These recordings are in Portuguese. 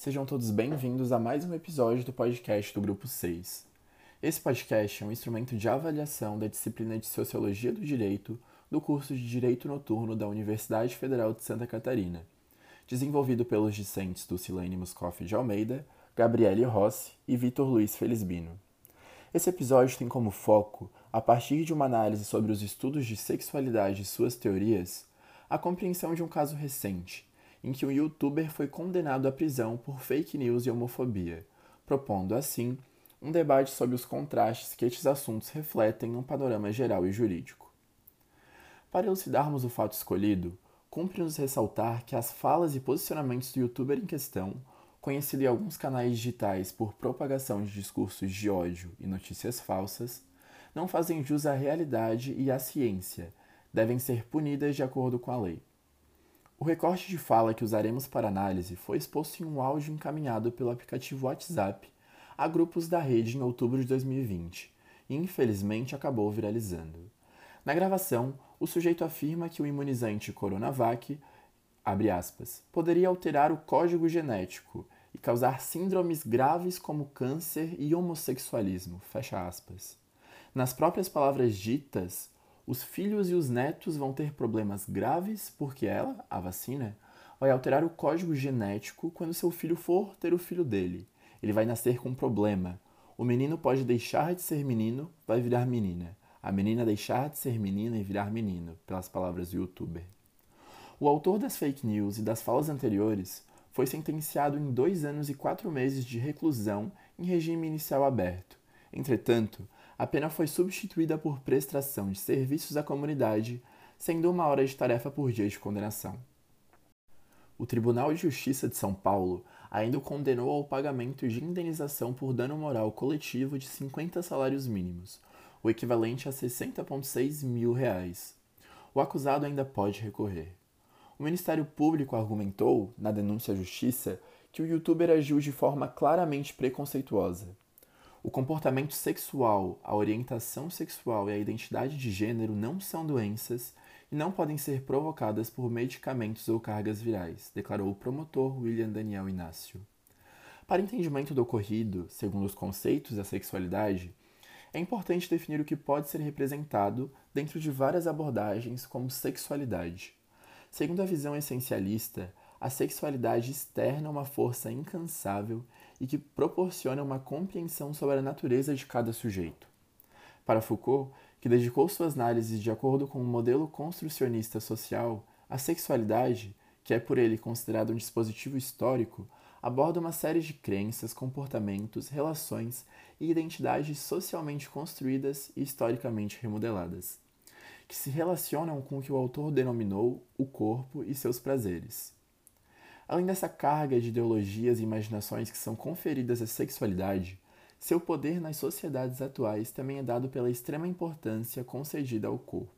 Sejam todos bem-vindos a mais um episódio do podcast do Grupo 6. Esse podcast é um instrumento de avaliação da disciplina de Sociologia do Direito do curso de Direito Noturno da Universidade Federal de Santa Catarina, desenvolvido pelos discentes Dulcilane Muscoff de Almeida, Gabriele Rossi e Vitor Luiz Felizbino. Esse episódio tem como foco, a partir de uma análise sobre os estudos de sexualidade e suas teorias, a compreensão de um caso recente, em que um youtuber foi condenado à prisão por fake news e homofobia, propondo assim um debate sobre os contrastes que estes assuntos refletem num panorama geral e jurídico. Para elucidarmos o fato escolhido, cumpre-nos ressaltar que as falas e posicionamentos do youtuber em questão, conhecido em alguns canais digitais por propagação de discursos de ódio e notícias falsas, não fazem jus à realidade e à ciência, devem ser punidas de acordo com a lei. O recorte de fala que usaremos para análise foi exposto em um áudio encaminhado pelo aplicativo WhatsApp a grupos da rede em outubro de 2020 e infelizmente acabou viralizando. Na gravação, o sujeito afirma que o imunizante Coronavac, aspas, poderia alterar o código genético e causar síndromes graves como câncer e homossexualismo, Nas próprias palavras ditas, os filhos e os netos vão ter problemas graves porque ela, a vacina, vai alterar o código genético quando seu filho for ter o filho dele. Ele vai nascer com um problema. O menino pode deixar de ser menino, vai virar menina. A menina deixar de ser menina e virar menino, pelas palavras do youtuber. O autor das fake news e das falas anteriores foi sentenciado em dois anos e quatro meses de reclusão em regime inicial aberto. Entretanto, a pena foi substituída por prestação de serviços à comunidade, sendo uma hora de tarefa por dia de condenação. O Tribunal de Justiça de São Paulo ainda o condenou ao pagamento de indenização por dano moral coletivo de 50 salários mínimos, o equivalente a 60,6 mil reais. O acusado ainda pode recorrer. O Ministério Público argumentou, na denúncia à Justiça, que o youtuber agiu de forma claramente preconceituosa o comportamento sexual, a orientação sexual e a identidade de gênero não são doenças e não podem ser provocadas por medicamentos ou cargas virais, declarou o promotor William Daniel Inácio. Para entendimento do ocorrido, segundo os conceitos da sexualidade, é importante definir o que pode ser representado dentro de várias abordagens como sexualidade. Segundo a visão essencialista, a sexualidade externa uma força incansável e que proporciona uma compreensão sobre a natureza de cada sujeito. Para Foucault, que dedicou suas análises de acordo com o um modelo construcionista social, a sexualidade, que é por ele considerado um dispositivo histórico, aborda uma série de crenças, comportamentos, relações e identidades socialmente construídas e historicamente remodeladas, que se relacionam com o que o autor denominou o corpo e seus prazeres. Além dessa carga de ideologias e imaginações que são conferidas à sexualidade, seu poder nas sociedades atuais também é dado pela extrema importância concedida ao corpo.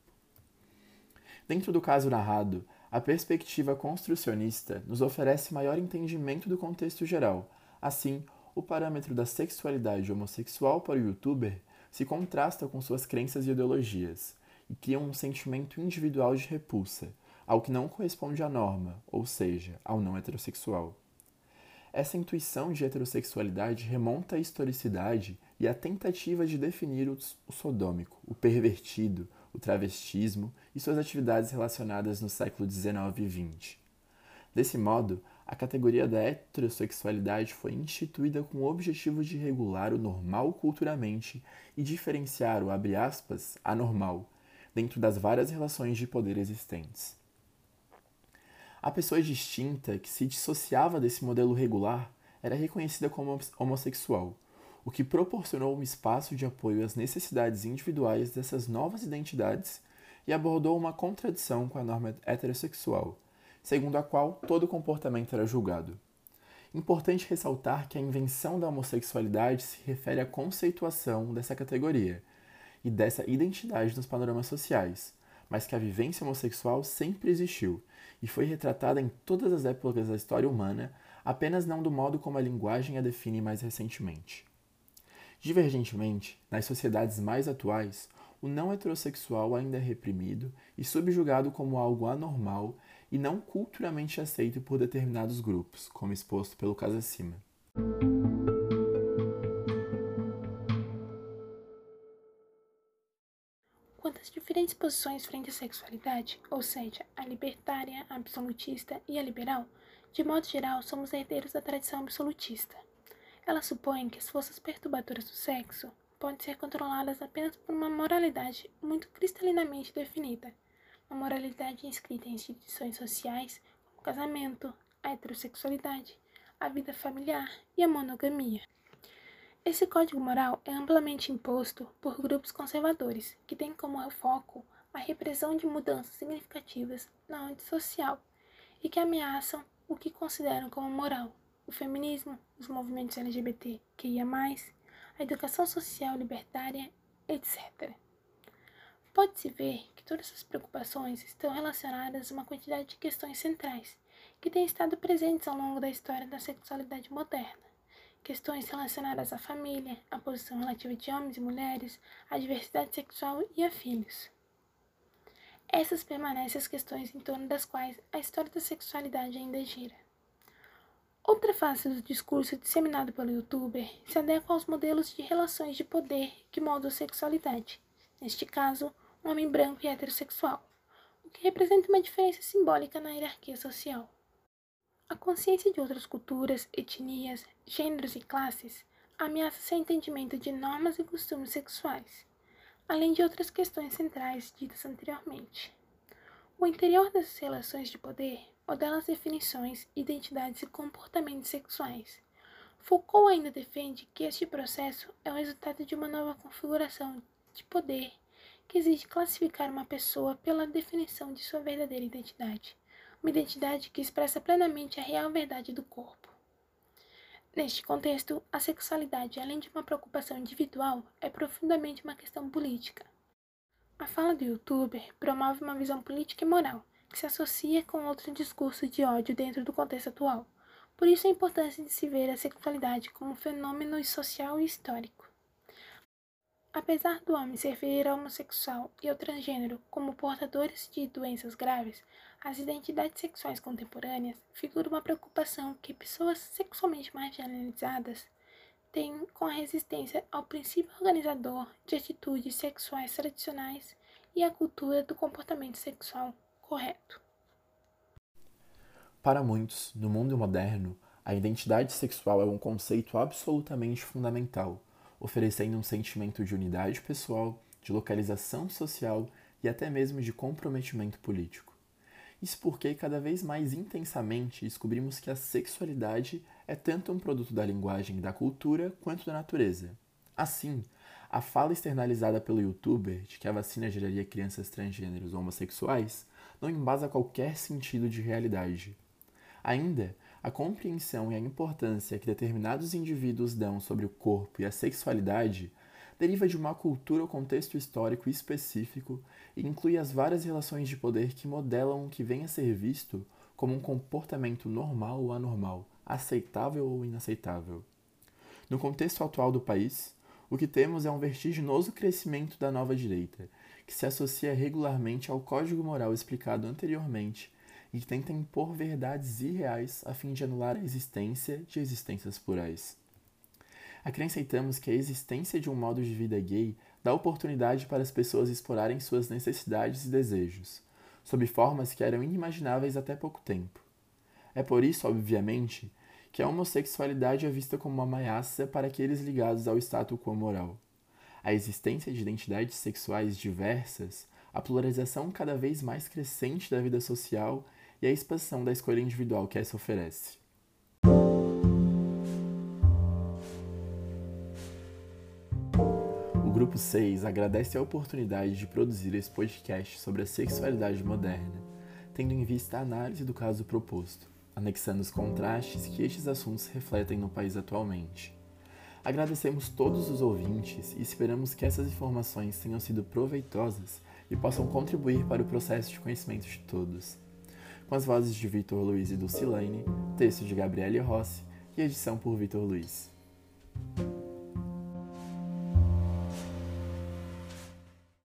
Dentro do caso narrado, a perspectiva construcionista nos oferece maior entendimento do contexto geral. Assim, o parâmetro da sexualidade homossexual para o youtuber se contrasta com suas crenças e ideologias e cria um sentimento individual de repulsa, ao que não corresponde à norma, ou seja, ao não heterossexual. Essa intuição de heterossexualidade remonta à historicidade e à tentativa de definir o sodômico, o pervertido, o travestismo e suas atividades relacionadas no século XIX e XX. Desse modo, a categoria da heterossexualidade foi instituída com o objetivo de regular o normal culturalmente e diferenciar o aspas, anormal dentro das várias relações de poder existentes. A pessoa distinta que se dissociava desse modelo regular era reconhecida como homossexual, o que proporcionou um espaço de apoio às necessidades individuais dessas novas identidades e abordou uma contradição com a norma heterossexual, segundo a qual todo comportamento era julgado. Importante ressaltar que a invenção da homossexualidade se refere à conceituação dessa categoria e dessa identidade nos panoramas sociais, mas que a vivência homossexual sempre existiu e foi retratada em todas as épocas da história humana, apenas não do modo como a linguagem a define mais recentemente. Divergentemente, nas sociedades mais atuais, o não heterossexual ainda é reprimido e subjugado como algo anormal e não culturalmente aceito por determinados grupos, como exposto pelo caso acima. Diferentes posições frente à sexualidade, ou seja, a libertária, a absolutista e a liberal, de modo geral, somos herdeiros da tradição absolutista. Ela supõe que as forças perturbadoras do sexo podem ser controladas apenas por uma moralidade muito cristalinamente definida, uma moralidade inscrita em instituições sociais como o casamento, a heterossexualidade, a vida familiar e a monogamia. Esse código moral é amplamente imposto por grupos conservadores que têm como foco a repressão de mudanças significativas na ordem social e que ameaçam o que consideram como moral o feminismo, os movimentos LGBT que ia mais, a educação social libertária, etc. Pode-se ver que todas essas preocupações estão relacionadas a uma quantidade de questões centrais que têm estado presentes ao longo da história da sexualidade moderna. Questões relacionadas à família, à posição relativa de homens e mulheres, à diversidade sexual e a filhos. Essas permanecem as questões em torno das quais a história da sexualidade ainda gira. Outra face do discurso disseminado pelo youtuber se adequa aos modelos de relações de poder que moldam a sexualidade, neste caso, um homem branco e heterossexual, o que representa uma diferença simbólica na hierarquia social. A consciência de outras culturas, etnias, gêneros e classes ameaça seu entendimento de normas e costumes sexuais, além de outras questões centrais ditas anteriormente. O interior dessas relações de poder modela as definições, identidades e comportamentos sexuais. Foucault ainda defende que este processo é o resultado de uma nova configuração de poder que exige classificar uma pessoa pela definição de sua verdadeira identidade, uma identidade que expressa plenamente a real verdade do corpo. Neste contexto, a sexualidade, além de uma preocupação individual, é profundamente uma questão política. A fala do youtuber promove uma visão política e moral, que se associa com outro discurso de ódio dentro do contexto atual. Por isso a importância de se ver a sexualidade como um fenômeno social e histórico. Apesar do homem ser ver homossexual e o transgênero como portadores de doenças graves, as identidades sexuais contemporâneas figuram uma preocupação que pessoas sexualmente marginalizadas têm com a resistência ao princípio organizador de atitudes sexuais tradicionais e à cultura do comportamento sexual correto. Para muitos, no mundo moderno, a identidade sexual é um conceito absolutamente fundamental, oferecendo um sentimento de unidade pessoal, de localização social e até mesmo de comprometimento político. Isso porque cada vez mais intensamente descobrimos que a sexualidade é tanto um produto da linguagem e da cultura quanto da natureza. Assim, a fala externalizada pelo youtuber de que a vacina geraria crianças transgêneros homossexuais não embasa qualquer sentido de realidade. Ainda, a compreensão e a importância que determinados indivíduos dão sobre o corpo e a sexualidade deriva de uma cultura ou contexto histórico específico e inclui as várias relações de poder que modelam o que vem a ser visto como um comportamento normal ou anormal, aceitável ou inaceitável. No contexto atual do país, o que temos é um vertiginoso crescimento da nova direita, que se associa regularmente ao código moral explicado anteriormente e que tenta impor verdades irreais a fim de anular a existência de existências plurais. Acrescentamos que a existência de um modo de vida gay dá oportunidade para as pessoas explorarem suas necessidades e desejos, sob formas que eram inimagináveis até pouco tempo. É por isso, obviamente, que a homossexualidade é vista como uma ameaça para aqueles ligados ao status quo moral. A existência de identidades sexuais diversas, a polarização cada vez mais crescente da vida social e a expansão da escolha individual que essa oferece. Grupo 6 agradece a oportunidade de produzir esse podcast sobre a sexualidade moderna, tendo em vista a análise do caso proposto, anexando os contrastes que estes assuntos refletem no país atualmente. Agradecemos todos os ouvintes e esperamos que essas informações tenham sido proveitosas e possam contribuir para o processo de conhecimento de todos. Com as vozes de Vitor Luiz e Dulcilane, texto de Gabriele Rossi e edição por Vitor Luiz.